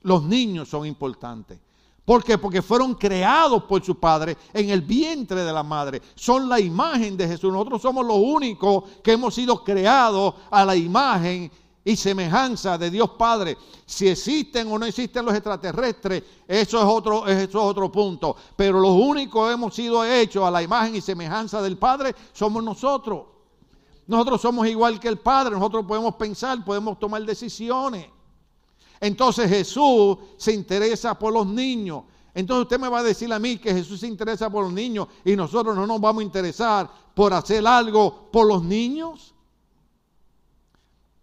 los niños son importantes. ¿Por qué? Porque fueron creados por su padre en el vientre de la madre. Son la imagen de Jesús. Nosotros somos los únicos que hemos sido creados a la imagen y semejanza de Dios Padre. Si existen o no existen los extraterrestres, eso es otro, eso es otro punto. Pero los únicos que hemos sido hechos a la imagen y semejanza del Padre somos nosotros. Nosotros somos igual que el Padre, nosotros podemos pensar, podemos tomar decisiones. Entonces Jesús se interesa por los niños. Entonces usted me va a decir a mí que Jesús se interesa por los niños y nosotros no nos vamos a interesar por hacer algo por los niños.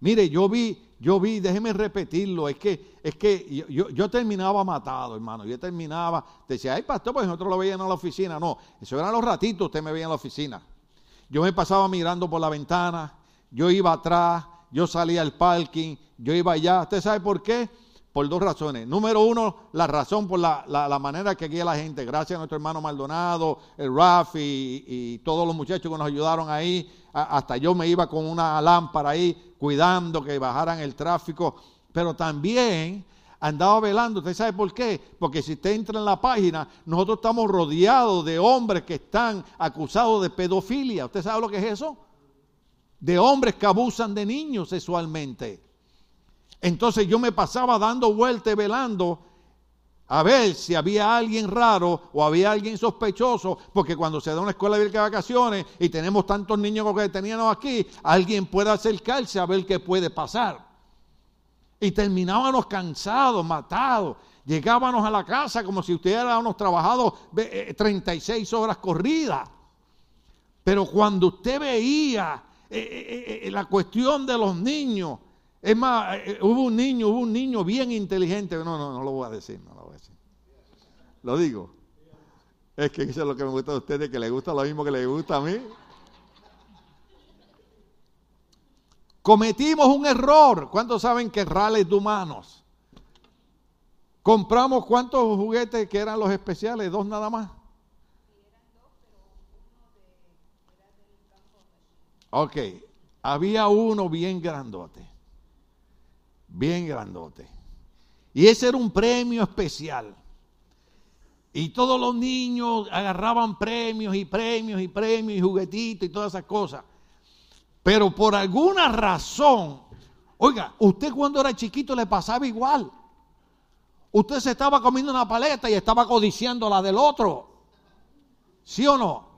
Mire, yo vi, yo vi, déjeme repetirlo, es que, es que yo, terminaba matado, hermano. Yo terminaba, decía, ay, pastor, pues nosotros lo veíamos en la oficina. No, eso eran los ratitos, usted me veía en la oficina. Yo me pasaba mirando por la ventana, yo iba atrás, yo salía al parking, yo iba allá. ¿Usted sabe por qué? Por dos razones. Número uno, la razón por la, la, manera que guía la gente. Gracias a nuestro hermano Maldonado, el Rafi y, todos los muchachos que nos ayudaron ahí. hasta yo me iba con una lámpara ahí cuidando que bajaran el tráfico. Pero también andaba velando. ¿Usted sabe por qué? Porque si usted entra en la página, nosotros estamos rodeados de hombres que están acusados de pedofilia. ¿Usted sabe lo que es eso? de hombres que abusan de niños sexualmente. Entonces yo me pasaba dando vueltas, velando, a ver si había alguien raro o había alguien sospechoso, porque cuando se da una escuela de vacaciones y tenemos tantos niños como que teníamos aquí, alguien puede acercarse a ver qué puede pasar. Y terminábamos cansados, matados. Llegábamos a la casa como si hubiéramos trabajado 36 eh, horas corridas. Pero cuando usted veía eh, eh, eh, la cuestión de los niños. Es más, hubo un niño, hubo un niño bien inteligente. No, no, no lo voy a decir, no lo digo. Es que eso es lo que me gusta de ustedes, que les gusta lo mismo que les gusta a mí. Cometimos un error. ¿Cuántos saben que rales de humanos? Compramos cuántos juguetes que eran los especiales, dos nada más. Ok, había uno bien grandote, bien grandote. Y ese era un premio especial. Y todos los niños agarraban premios y premios y premios y juguetitos y todas esas cosas. Pero por alguna razón, oiga, usted cuando era chiquito le pasaba igual. Usted se estaba comiendo una paleta y estaba codiciando la del otro. ¿Sí o no?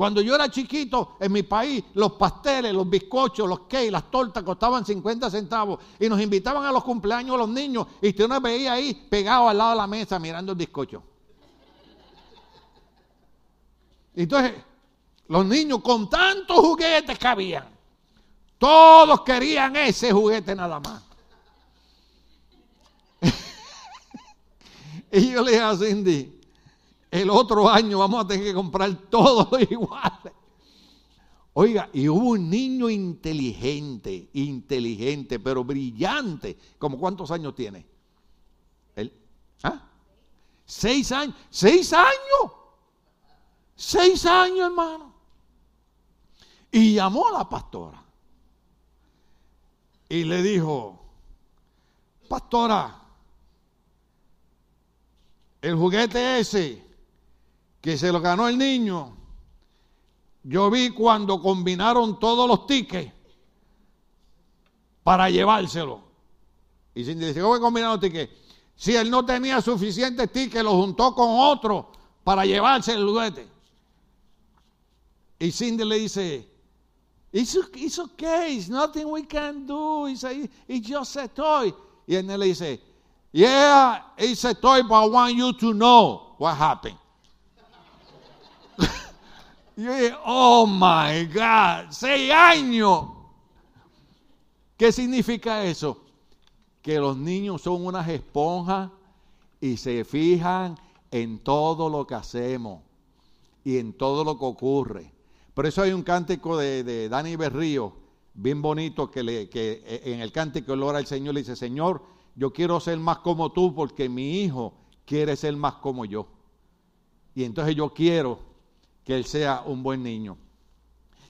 Cuando yo era chiquito, en mi país, los pasteles, los bizcochos, los cakes, las tortas costaban 50 centavos. Y nos invitaban a los cumpleaños los niños. Y usted nos veía ahí pegado al lado de la mesa mirando el bizcocho. Entonces, los niños con tantos juguetes que habían, todos querían ese juguete nada más. y yo le dije a Cindy, el otro año vamos a tener que comprar todos iguales. Oiga, y hubo un niño inteligente, inteligente, pero brillante. ¿Como cuántos años tiene? ¿El? ¿Ah? Seis años. Seis años. Seis años, hermano. Y llamó a la pastora. Y le dijo, pastora, el juguete ese que se lo ganó el niño, yo vi cuando combinaron todos los tickets para llevárselo. Y Cindy dice, ¿cómo combinaron los tickets? Si él no tenía suficientes tickets, lo juntó con otro para llevarse el juguete. Y Cindy le dice, it's, okay, it's nothing we can do, it's just a toy. Y él le dice, yeah, it's a toy, but I want you to know what happened. Y yo dije, oh my God, seis años. ¿Qué significa eso? Que los niños son unas esponjas y se fijan en todo lo que hacemos y en todo lo que ocurre. Por eso hay un cántico de, Dani Berrío, bien bonito, que, le, que eh, en el cántico él ora al Señor le dice, Señor, yo quiero ser más como tú porque mi hijo quiere ser más como yo. Y entonces yo quiero que él sea un buen niño.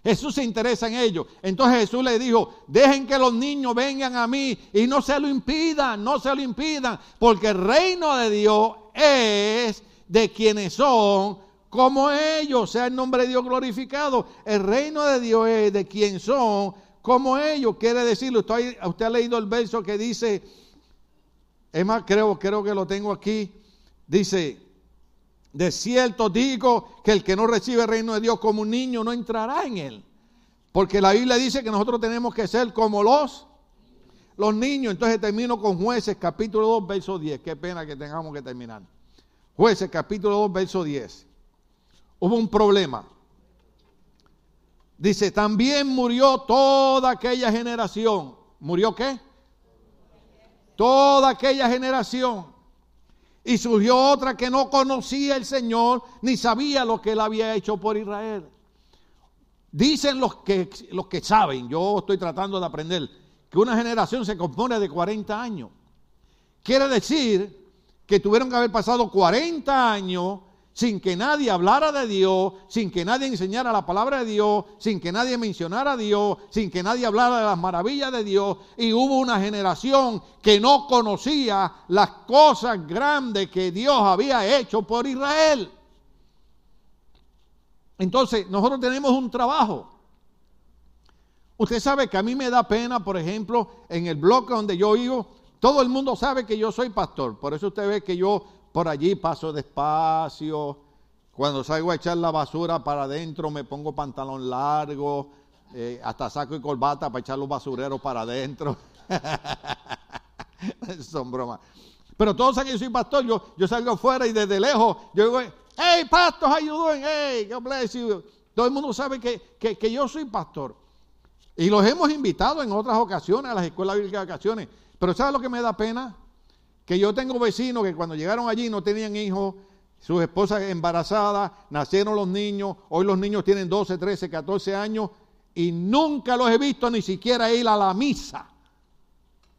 Jesús se interesa en ello. Entonces Jesús le dijo, dejen que los niños vengan a mí y no se lo impidan, no se lo impidan, porque el reino de Dios es de quienes son como ellos, sea el nombre de Dios glorificado. El reino de Dios es de quien son como ellos. Quiere decirlo, usted, usted ha leído el verso que dice, es más, creo, creo que lo tengo aquí, dice, de cierto digo que el que no recibe el reino de Dios como un niño no entrará en él. Porque la Biblia dice que nosotros tenemos que ser como los, los niños. Entonces termino con jueces capítulo 2, verso 10. Qué pena que tengamos que terminar. Jueces capítulo 2, verso 10. Hubo un problema. Dice, también murió toda aquella generación. ¿Murió qué? Toda aquella generación y surgió otra que no conocía el Señor ni sabía lo que él había hecho por Israel. Dicen los que, los que saben, yo estoy tratando de aprender, que una generación se compone de 40 años. Quiere decir que tuvieron que haber pasado 40 años sin que nadie hablara de Dios, sin que nadie enseñara la palabra de Dios, sin que nadie mencionara a Dios, sin que nadie hablara de las maravillas de Dios. Y hubo una generación que no conocía las cosas grandes que Dios había hecho por Israel. Entonces, nosotros tenemos un trabajo. Usted sabe que a mí me da pena, por ejemplo, en el bloque donde yo vivo, todo el mundo sabe que yo soy pastor. Por eso usted ve que yo por allí paso despacio. Cuando salgo a echar la basura para adentro me pongo pantalón largo, eh, hasta saco y corbata para echar los basureros para adentro. Son bromas. Pero todos saben que yo soy pastor, yo, yo salgo afuera y desde lejos yo digo, hey pastor, how you doing? God bless you. Todo el mundo sabe que, que, yo soy pastor. Y los hemos invitado en otras ocasiones a las escuelas bíblicas de ocasiones. Pero ¿sabes lo que me da pena? Que yo tengo vecinos que cuando llegaron allí no tenían hijos, sus esposas embarazadas, nacieron los niños, hoy los niños tienen 12, 13, 14 años y nunca los he visto ni siquiera ir a la misa,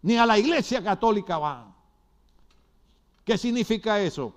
ni a la iglesia católica van. ¿Qué significa eso?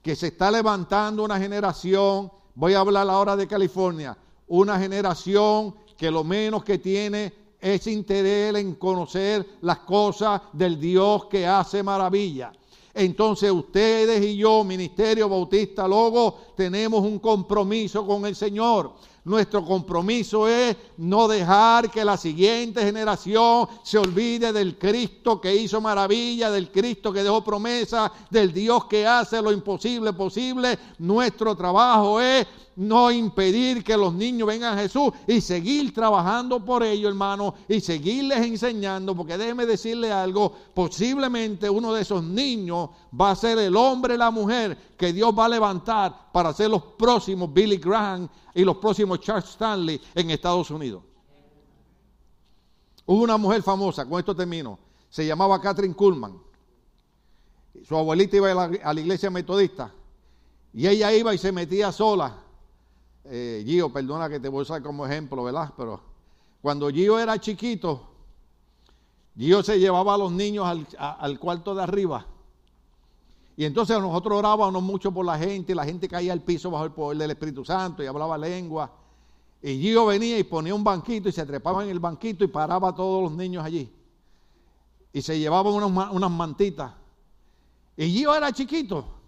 Que se está levantando una generación, voy a hablar ahora de California, una generación que lo menos que tiene es interés en conocer las cosas del Dios que hace maravilla. Entonces ustedes y yo, Ministerio Bautista Logo, tenemos un compromiso con el Señor. Nuestro compromiso es no dejar que la siguiente generación se olvide del Cristo que hizo maravilla, del Cristo que dejó promesa, del Dios que hace lo imposible posible. Nuestro trabajo es no impedir que los niños vengan a Jesús y seguir trabajando por ellos, hermano, y seguirles enseñando, porque déjeme decirle algo, posiblemente uno de esos niños va a ser el hombre, la mujer que Dios va a levantar para ser los próximos Billy Graham y los próximos Charles Stanley en Estados Unidos. Hubo una mujer famosa, con esto termino, se llamaba Catherine Kuhlman. Su abuelita iba a la, iglesia metodista y ella iba y se metía sola. Eh, Gio, perdona que te voy a usar como ejemplo, ¿verdad? Pero cuando Gio era chiquito, Gio se llevaba a los niños al, cuarto de arriba. Y entonces nosotros orábamos mucho por la gente, y la gente caía al piso bajo el poder del Espíritu Santo y hablaba lengua. Y Gio venía y ponía un banquito y se trepaba en el banquito y paraba a todos los niños allí. Y se llevaban unas mantitas. Y Gio era chiquito.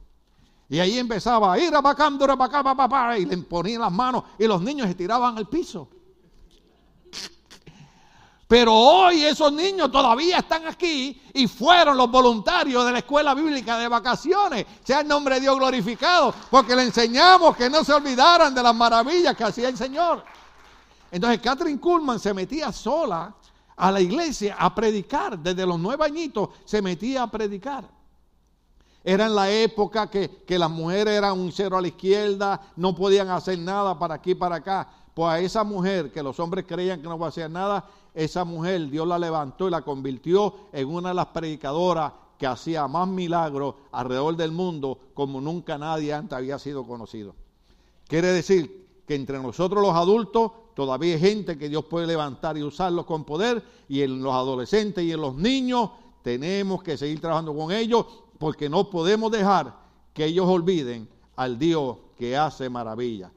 Y ahí empezaba a ir a papá, y le ponían las manos y los niños se tiraban al piso. Pero hoy esos niños todavía están aquí y fueron los voluntarios de la escuela bíblica de vacaciones. Sea el nombre de Dios glorificado, porque le enseñamos que no se olvidaran de las maravillas que hacía el Señor. Entonces Catherine Kuhlman se metía sola a la iglesia a predicar. Desde los nueve añitos se metía a predicar. Era en la época que, las mujeres eran un cero a la izquierda, no podían hacer nada para aquí para acá. Pues a esa mujer que los hombres creían que no iba a hacer nada, esa mujer Dios la levantó y la convirtió en una de las predicadoras que hacía más milagros alrededor del mundo como nunca nadie antes había sido conocido. Quiere decir que entre nosotros los adultos todavía hay gente que Dios puede levantar y usarlos con poder y en los adolescentes y en los niños tenemos que seguir trabajando con ellos porque no podemos dejar que ellos olviden al Dios que hace maravillas.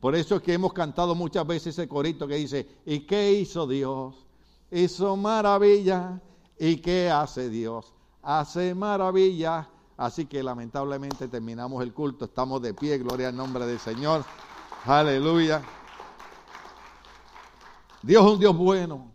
Por eso es que hemos cantado muchas veces ese corito que dice, ¿y qué hizo Dios? Hizo maravilla. ¿Y qué hace Dios? Hace maravilla. Así que lamentablemente terminamos el culto. Estamos de pie. Gloria al nombre del Señor. Aleluya. Dios es un Dios bueno.